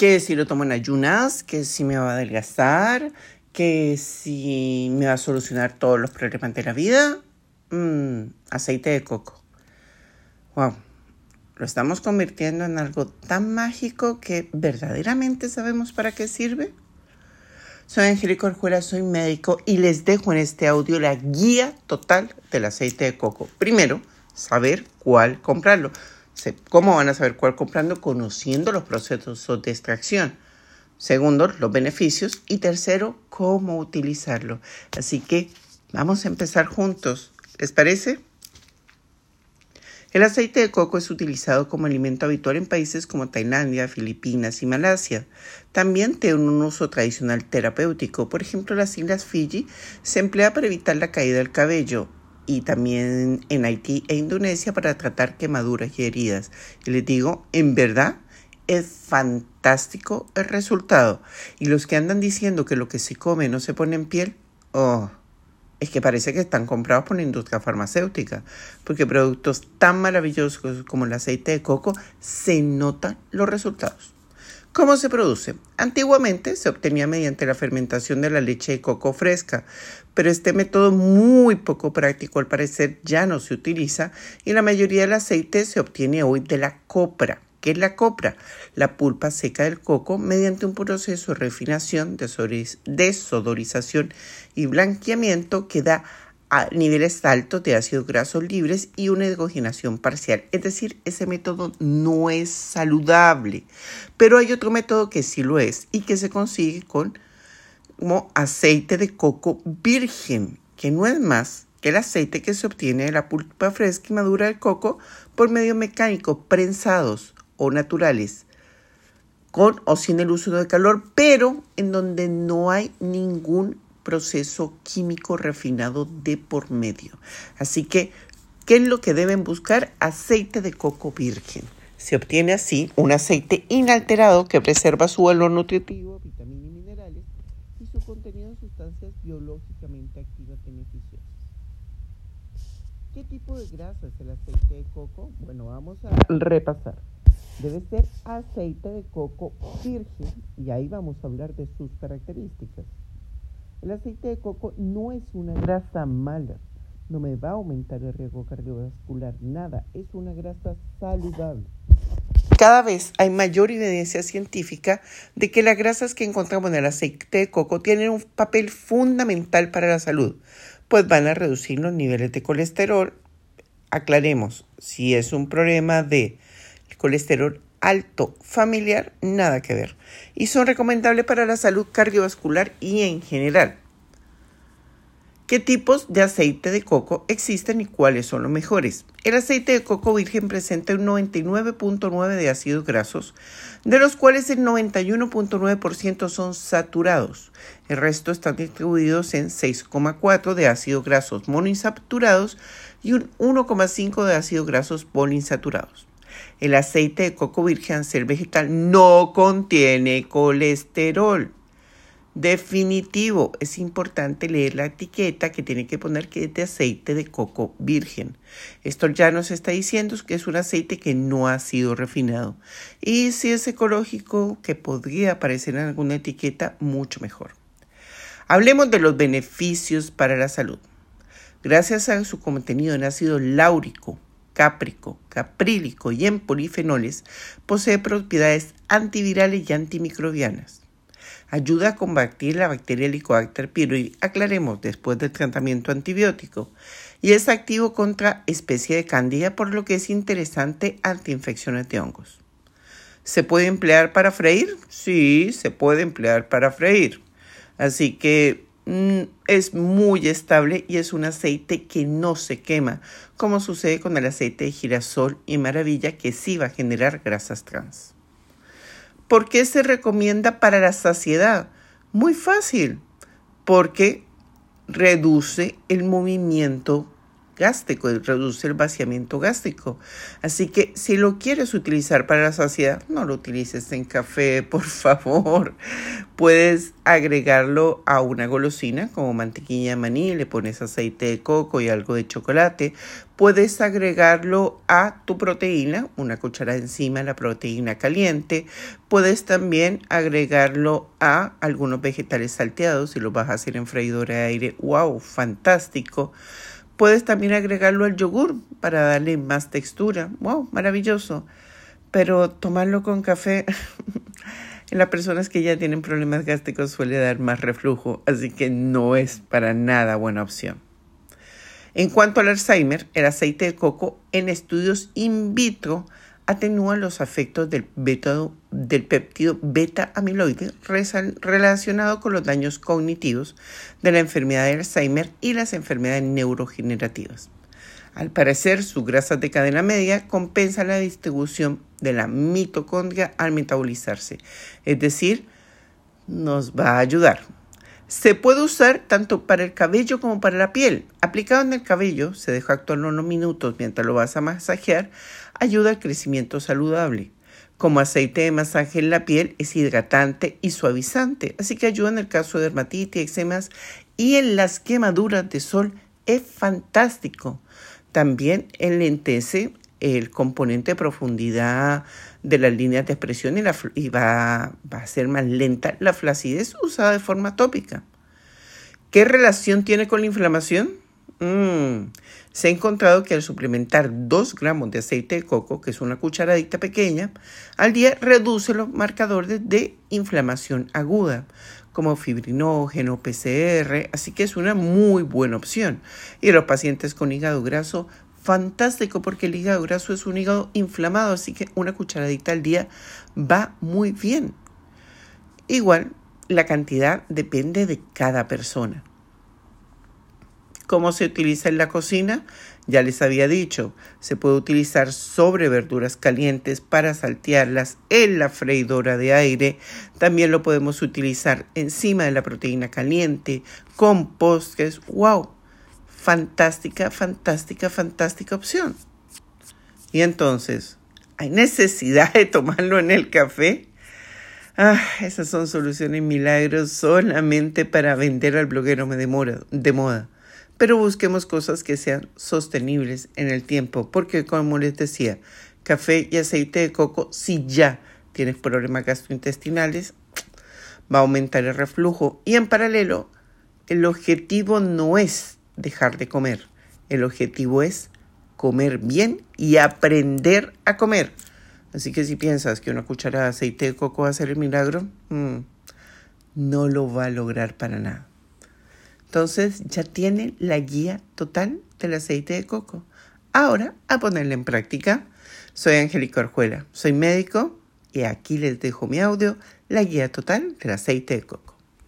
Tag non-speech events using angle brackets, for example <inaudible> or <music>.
que si lo tomo en ayunas, que si me va a adelgazar, que si me va a solucionar todos los problemas de la vida. Mm, aceite de coco. Wow. Lo estamos convirtiendo en algo tan mágico que verdaderamente sabemos para qué sirve. Soy Angélica Orjuela, soy médico y les dejo en este audio la guía total del aceite de coco. Primero, saber cuál comprarlo. ¿Cómo van a saber cuál comprarlo? Conociendo los procesos de extracción. Segundo, los beneficios. Y tercero, cómo utilizarlo. Así que vamos a empezar juntos. ¿Les parece? El aceite de coco es utilizado como alimento habitual en países como Tailandia, Filipinas y Malasia. También tiene un uso tradicional terapéutico. Por ejemplo, en las islas Fiji se emplea para evitar la caída del cabello y también en Haití e Indonesia para tratar quemaduras y heridas. Y les digo, en verdad, es fantástico el resultado. Y los que andan diciendo que lo que se come no se pone en piel, oh, es que parece que están comprados por la industria farmacéutica, porque productos tan maravillosos como el aceite de coco se notan los resultados. ¿Cómo se produce? Antiguamente se obtenía mediante la fermentación de la leche de coco fresca, pero este método muy poco práctico al parecer ya no se utiliza y la mayoría del aceite se obtiene hoy de la copra. ¿Qué es la copra? La pulpa seca del coco mediante un proceso de refinación, desodorización y blanqueamiento que da a niveles altos de ácidos grasos libres y una hidrogenación parcial. Es decir, ese método no es saludable. Pero hay otro método que sí lo es y que se consigue con aceite de coco virgen, que no es más que el aceite que se obtiene de la pulpa fresca y madura del coco por medio mecánico, prensados o naturales, con o sin el uso de calor, pero en donde no hay ningún proceso químico refinado de por medio. Así que, ¿qué es lo que deben buscar? Aceite de coco virgen. Se obtiene así un aceite inalterado que preserva su valor nutritivo, vitaminas y minerales y su contenido de sustancias biológicamente activas beneficiosas. ¿Qué tipo de grasa es el aceite de coco? Bueno, vamos a repasar. Debe ser aceite de coco virgen y ahí vamos a hablar de sus características. El aceite de coco no es una grasa mala, no me va a aumentar el riesgo cardiovascular, nada, es una grasa saludable. Cada vez hay mayor evidencia científica de que las grasas que encontramos en el aceite de coco tienen un papel fundamental para la salud, pues van a reducir los niveles de colesterol. Aclaremos, si es un problema de colesterol alto familiar, nada que ver. Y son recomendables para la salud cardiovascular y en general. ¿Qué tipos de aceite de coco existen y cuáles son los mejores? El aceite de coco virgen presenta un 99.9 de ácidos grasos, de los cuales el 91.9% son saturados. El resto están distribuidos en 6,4 de ácidos grasos monoinsaturados y un 1,5 de ácidos grasos poliinsaturados. El aceite de coco virgen ser vegetal no contiene colesterol. Definitivo, es importante leer la etiqueta que tiene que poner que es de aceite de coco virgen. Esto ya nos está diciendo que es un aceite que no ha sido refinado. Y si es ecológico, que podría aparecer en alguna etiqueta, mucho mejor. Hablemos de los beneficios para la salud. Gracias a su contenido en ácido láurico, cáprico, caprílico y en polifenoles, posee propiedades antivirales y antimicrobianas. Ayuda a combatir la bacteria Helicobacter pylori, aclaremos, después del tratamiento antibiótico, y es activo contra especie de cándida, por lo que es interesante ante infecciones de hongos. ¿Se puede emplear para freír? Sí, se puede emplear para freír. Así que es muy estable y es un aceite que no se quema, como sucede con el aceite de girasol y maravilla que sí va a generar grasas trans. ¿Por qué se recomienda para la saciedad? Muy fácil, porque reduce el movimiento gástrico reduce el vaciamiento gástrico. Así que si lo quieres utilizar para la saciedad, no lo utilices en café, <laughs> por favor. Puedes agregarlo a una golosina como mantequilla de maní, le pones aceite de coco y algo de chocolate. Puedes agregarlo a tu proteína, una cucharada encima de la proteína caliente. Puedes también agregarlo a algunos vegetales salteados si lo vas a hacer en freidora de aire. ¡Wow! Fantástico. Puedes también agregarlo al yogur para darle más textura. ¡Wow! Maravilloso. Pero tomarlo con café <laughs> en las personas que ya tienen problemas gástricos suele dar más reflujo, así que no es para nada buena opción. En cuanto al Alzheimer, el aceite de coco en estudios in vitro atenúa los efectos del, del péptido beta amiloide relacionado con los daños cognitivos de la enfermedad de Alzheimer y las enfermedades neurogenerativas. Al parecer, su grasa de cadena media compensa la distribución de la mitocondria al metabolizarse, es decir, nos va a ayudar. Se puede usar tanto para el cabello como para la piel. Aplicado en el cabello, se deja actuar unos minutos mientras lo vas a masajear, ayuda al crecimiento saludable. Como aceite de masaje en la piel es hidratante y suavizante, así que ayuda en el caso de dermatitis, eczemas y en las quemaduras de sol es fantástico. También enlentece el componente de profundidad de las líneas de expresión y, va, a ser más lenta la flacidez usada de forma tópica. ¿Qué relación tiene con la inflamación? Mm, se ha encontrado que al suplementar 2 gramos de aceite de coco, que es una cucharadita pequeña, al día reduce los marcadores de inflamación aguda, como fibrinógeno, PCR, así que es una muy buena opción. Y los pacientes con hígado graso fantástico porque el hígado graso es un hígado inflamado, así que una cucharadita al día va muy bien. Igual, la cantidad depende de cada persona. ¿Cómo se utiliza en la cocina? Ya les había dicho, se puede utilizar sobre verduras calientes para saltearlas en la freidora de aire. También lo podemos utilizar encima de la proteína caliente, con postres. ¡Wow! fantástica, fantástica, fantástica opción. Y entonces, ¿hay necesidad de tomarlo en el café? Ah, esas son soluciones milagros solamente para vender al bloguero de moda. Pero busquemos cosas que sean sostenibles en el tiempo, porque como les decía, café y aceite de coco, si ya tienes problemas gastrointestinales, va a aumentar el reflujo. Y en paralelo, el objetivo no es dejar de comer. El objetivo es comer bien y aprender a comer. Así que si piensas que una cucharada de aceite de coco va a hacer el milagro, mm, no lo va a lograr para nada. Entonces ya tiene la guía total del aceite de coco. Ahora a ponerla en práctica. Soy Angélica Orjuela, soy médico y aquí les dejo mi audio, la guía total del aceite de coco.